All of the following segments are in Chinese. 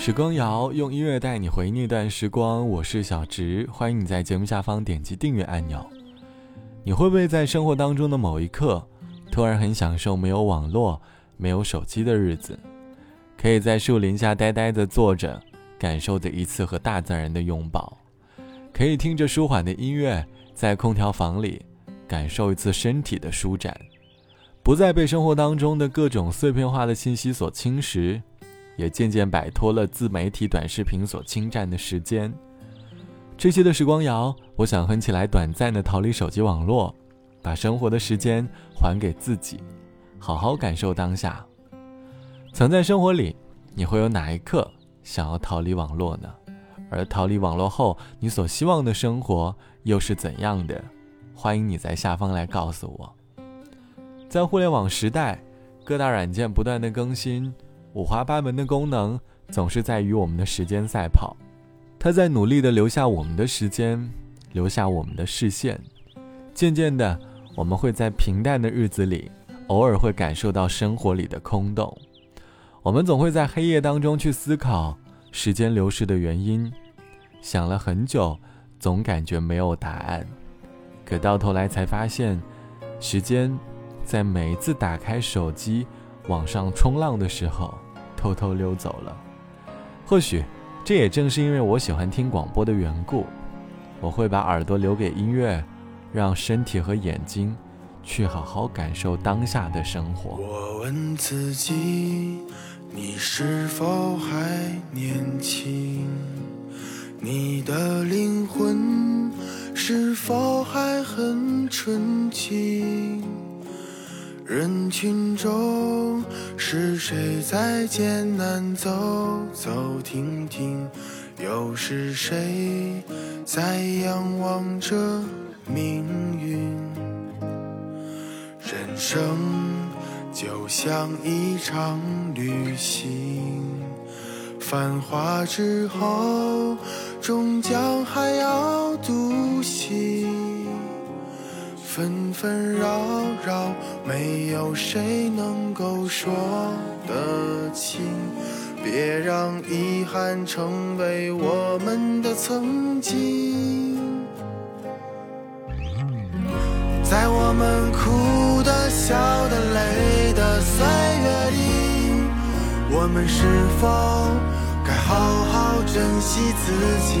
时光谣用音乐带你回忆那段时光，我是小植，欢迎你在节目下方点击订阅按钮。你会不会在生活当中的某一刻，突然很享受没有网络、没有手机的日子？可以在树林下呆呆的坐着，感受着一次和大自然的拥抱；可以听着舒缓的音乐，在空调房里感受一次身体的舒展，不再被生活当中的各种碎片化的信息所侵蚀。也渐渐摆脱了自媒体短视频所侵占的时间。这期的时光谣，我想哼起来短暂的逃离手机网络，把生活的时间还给自己，好好感受当下。曾在生活里，你会有哪一刻想要逃离网络呢？而逃离网络后，你所希望的生活又是怎样的？欢迎你在下方来告诉我。在互联网时代，各大软件不断的更新。五花八门的功能总是在与我们的时间赛跑，它在努力的留下我们的时间，留下我们的视线。渐渐的，我们会在平淡的日子里，偶尔会感受到生活里的空洞。我们总会在黑夜当中去思考时间流逝的原因，想了很久，总感觉没有答案。可到头来才发现，时间在每一次打开手机。网上冲浪的时候，偷偷溜走了。或许，这也正是因为我喜欢听广播的缘故。我会把耳朵留给音乐，让身体和眼睛去好好感受当下的生活。我问自己，你是否还年轻？你的灵魂是否还很纯净？人群中是谁在艰难走走停停？又是谁在仰望着命运？人生就像一场旅行，繁华之后终将还要独行。纷纷扰扰，没有谁能够说得清。别让遗憾成为我们的曾经。在我们哭的、笑的、累的岁月里，我们是否该好好珍惜自己？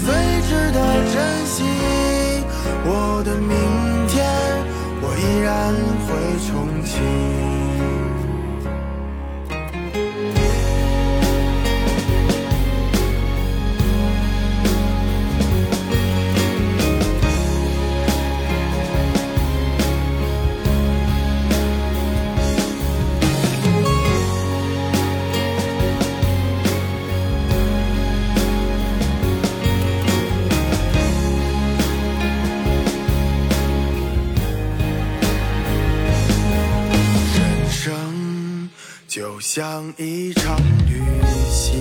最值得珍惜。我的明天，我依然会重就。像一场旅行，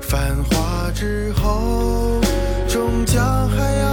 繁华之后，终将还要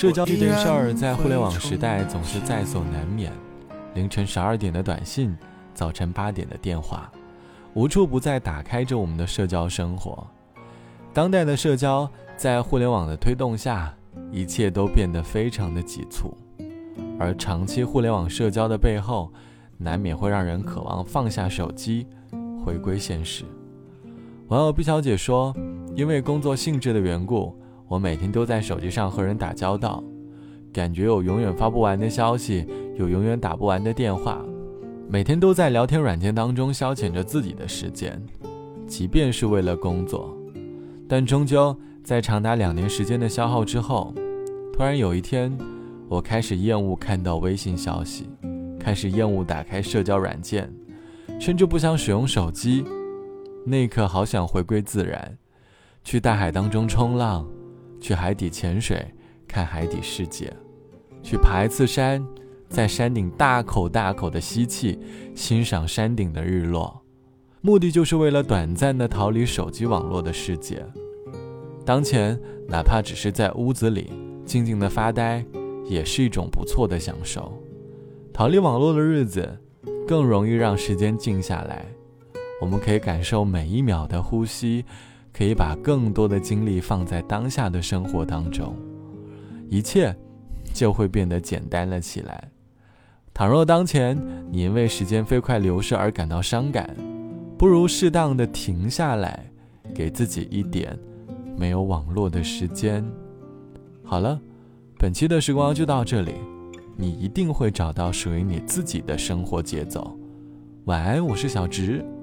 社交这件事儿，在互联网时代总是在所难免。凌晨十二点的短信，早晨八点的电话，无处不在打开着我们的社交生活。当代的社交，在互联网的推动下，一切都变得非常的急促。而长期互联网社交的背后，难免会让人渴望放下手机，回归现实。网友毕小姐说：“因为工作性质的缘故。”我每天都在手机上和人打交道，感觉有永远发不完的消息，有永远打不完的电话，每天都在聊天软件当中消遣着自己的时间，即便是为了工作，但终究在长达两年时间的消耗之后，突然有一天，我开始厌恶看到微信消息，开始厌恶打开社交软件，甚至不想使用手机。那一刻，好想回归自然，去大海当中冲浪。去海底潜水，看海底世界；去爬一次山，在山顶大口大口的吸气，欣赏山顶的日落。目的就是为了短暂的逃离手机网络的世界。当前，哪怕只是在屋子里静静的发呆，也是一种不错的享受。逃离网络的日子，更容易让时间静下来。我们可以感受每一秒的呼吸。可以把更多的精力放在当下的生活当中，一切就会变得简单了起来。倘若当前你因为时间飞快流逝而感到伤感，不如适当的停下来，给自己一点没有网络的时间。好了，本期的时光就到这里，你一定会找到属于你自己的生活节奏。晚安，我是小直。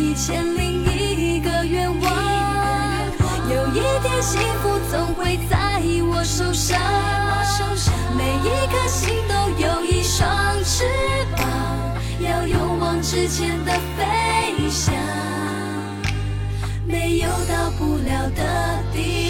一千零一个愿望，有一天幸福总会在我手上。每一颗心都有一双翅膀，要勇往直前的飞翔，没有到不了的地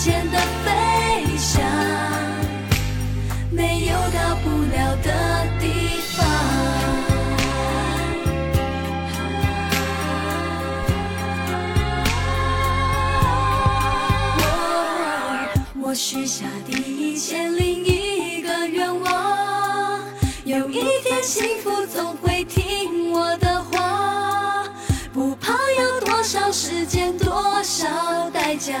往直前的飞翔，没有到不了的地方。我我许下第一千零一个愿望，有一天幸福总会听我的话，不怕要多少时间，多少代价，